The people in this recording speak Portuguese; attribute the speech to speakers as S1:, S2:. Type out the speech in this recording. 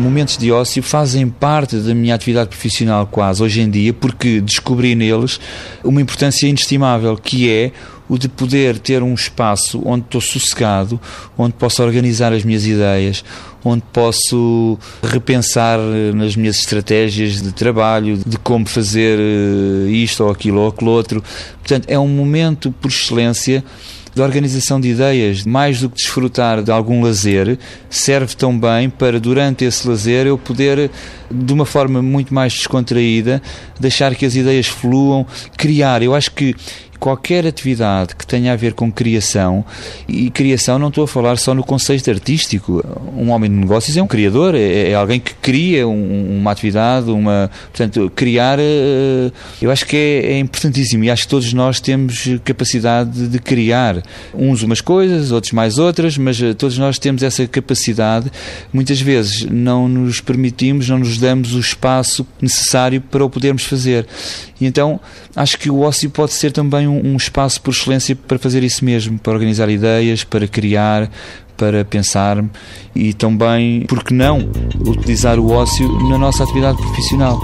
S1: Momentos de ócio fazem parte da minha atividade profissional quase hoje em dia, porque descobri neles uma importância inestimável, que é o de poder ter um espaço onde estou sossegado, onde posso organizar as minhas ideias, onde posso repensar nas minhas estratégias de trabalho, de como fazer eh, isto ou aquilo ou aquilo outro. Portanto, é um momento por excelência de organização de ideias, mais do que desfrutar de algum lazer, serve também para, durante esse lazer, eu poder, de uma forma muito mais descontraída, deixar que as ideias fluam, criar. Eu acho que qualquer atividade que tenha a ver com criação, e criação não estou a falar só no conceito artístico. Um homem de negócios é um criador, é, é alguém que cria um, uma atividade, uma. Portanto, criar, eh, eu acho que é, é, importantíssimo e acho que todos nós temos capacidade de criar. Uns umas coisas, outros mais outras, mas eh, todos nós temos essa capacidade. Muitas vezes não nos permitimos, não nos damos o espaço necessário para o podermos fazer. E então acho que o ócio pode ser também um, espaço por excelência para fazer isso mesmo, para organizar ideias, para criar, para pensar e também, por que não, utilizar o ócio na nossa atividade profissional.